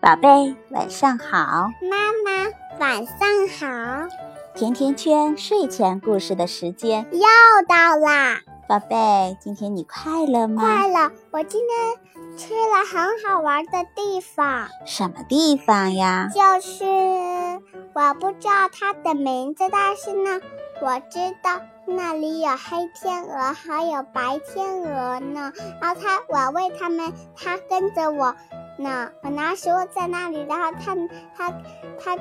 宝贝，晚上好。妈妈，晚上好。甜甜圈睡前故事的时间又到啦。宝贝，今天你快乐吗？快乐。我今天去了很好玩的地方。什么地方呀？就是我不知道它的名字，但是呢，我知道那里有黑天鹅，还有白天鹅呢。然后它，我喂它们，它跟着我。呢我拿食物在那里，然后它它它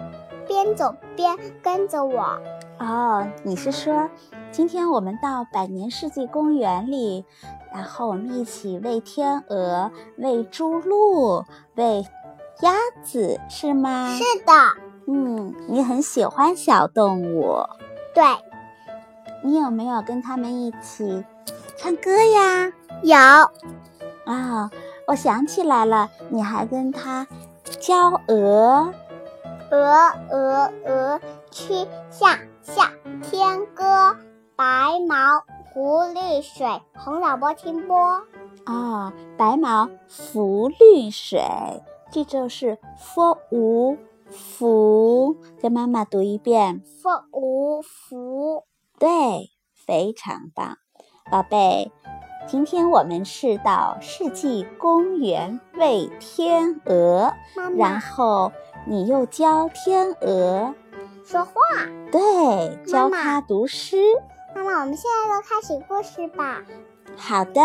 边走边跟着我。哦，你是说今天我们到百年世纪公园里，然后我们一起喂天鹅、喂猪鹿、喂鸭子，是吗？是的。嗯，你很喜欢小动物。对。你有没有跟他们一起唱歌呀？有。啊。我想起来了，你还跟他教鹅，鹅鹅鹅，曲项向天歌，白毛浮绿水，红掌拨清波。哦，白毛浮绿水，这就是佛无福。跟妈妈读一遍，福。对，非常棒，宝贝。今天我们是到世纪公园喂天鹅，然后你又教天鹅说话，对，教它读诗。妈妈，我们现在就开始故事吧。好的，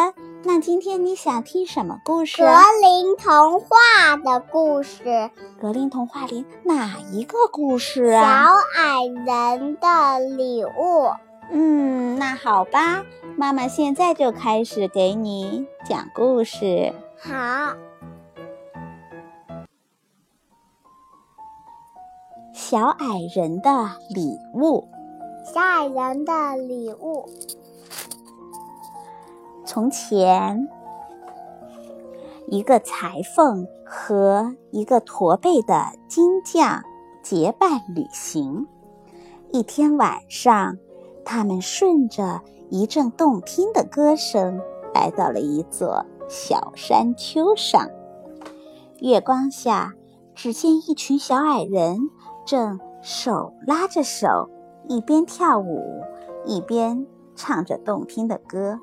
那今天你想听什么故事？格林童话的故事。格林童话里哪一个故事啊？小矮人的礼物。嗯，那好吧，妈妈现在就开始给你讲故事。好，小矮人的礼物。小矮人的礼物。从前，一个裁缝和一个驼背的金匠结伴旅行。一天晚上。他们顺着一阵动听的歌声，来到了一座小山丘上。月光下，只见一群小矮人正手拉着手，一边跳舞，一边唱着动听的歌。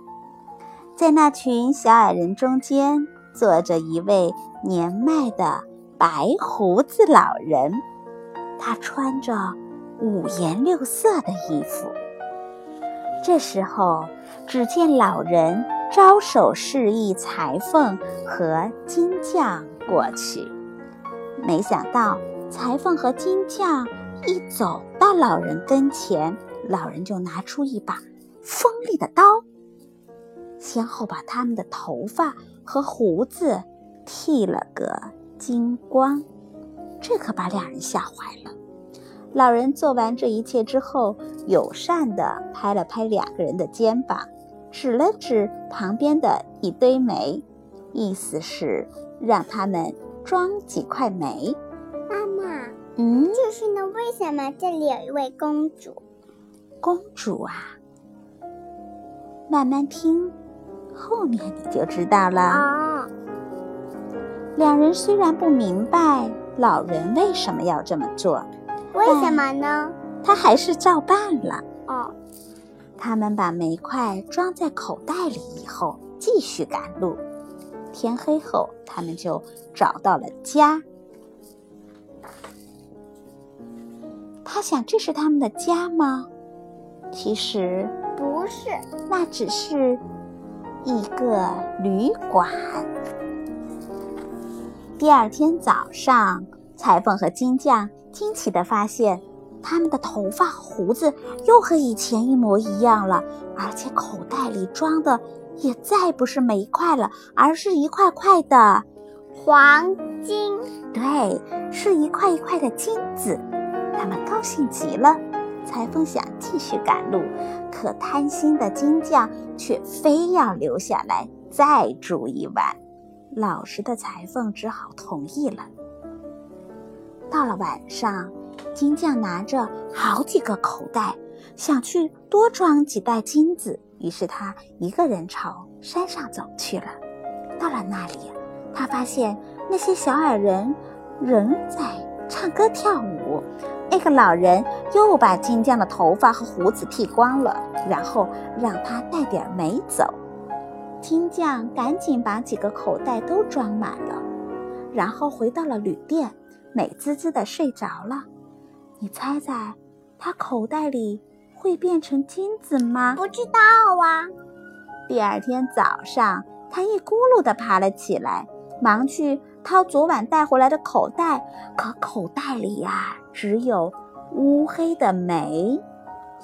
在那群小矮人中间，坐着一位年迈的白胡子老人，他穿着五颜六色的衣服。这时候，只见老人招手示意裁缝和金匠过去。没想到，裁缝和金匠一走到老人跟前，老人就拿出一把锋利的刀，先后把他们的头发和胡子剃了个精光。这可把两人吓坏了。老人做完这一切之后，友善地拍了拍两个人的肩膀，指了指旁边的一堆煤，意思是让他们装几块煤。妈妈，嗯，就是呢，为什么这里有一位公主？公主啊，慢慢听，后面你就知道了。哦，两人虽然不明白老人为什么要这么做。为什么呢？他还是照办了。哦，他们把煤块装在口袋里以后，继续赶路。天黑后，他们就找到了家。他想，这是他们的家吗？其实不是，那只是一个旅馆。第二天早上，裁缝和金匠。惊奇地发现，他们的头发胡子又和以前一模一样了，而且口袋里装的也再不是煤块了，而是一块块的黄金。对，是一块一块的金子。他们高兴极了。裁缝想继续赶路，可贪心的金匠却非要留下来再住一晚。老实的裁缝只好同意了。到了晚上，金匠拿着好几个口袋，想去多装几袋金子。于是他一个人朝山上走去了。到了那里，他发现那些小矮人仍在唱歌跳舞。那个老人又把金匠的头发和胡子剃光了，然后让他带点煤走。金匠赶紧把几个口袋都装满了，然后回到了旅店，美滋滋的睡着了。你猜猜，他口袋里会变成金子吗？不知道啊。第二天早上，他一咕噜的爬了起来，忙去掏昨晚带回来的口袋。可口袋里呀，只有乌黑的煤，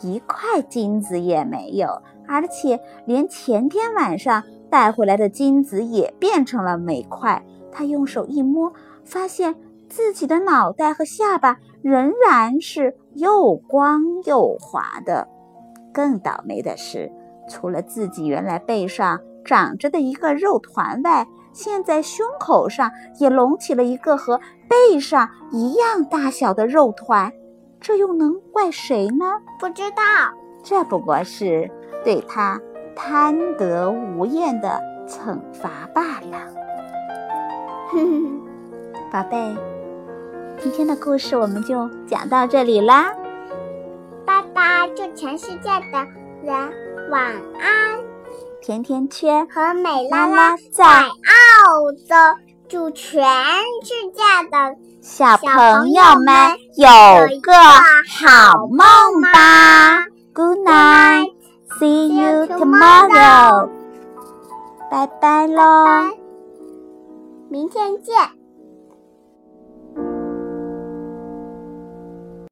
一块金子也没有，而且连前天晚上带回来的金子也变成了煤块。他用手一摸，发现自己的脑袋和下巴仍然是又光又滑的。更倒霉的是。除了自己原来背上长着的一个肉团外，现在胸口上也隆起了一个和背上一样大小的肉团，这又能怪谁呢？不知道，这不过是对他贪得无厌的惩罚罢了。哼哼，宝贝，今天的故事我们就讲到这里啦，拜拜，祝全世界的人。晚安，甜甜圈和美拉拉在澳洲，祝全世界的小朋友们有个好梦吧。Good night, see you tomorrow。拜拜喽，明天见。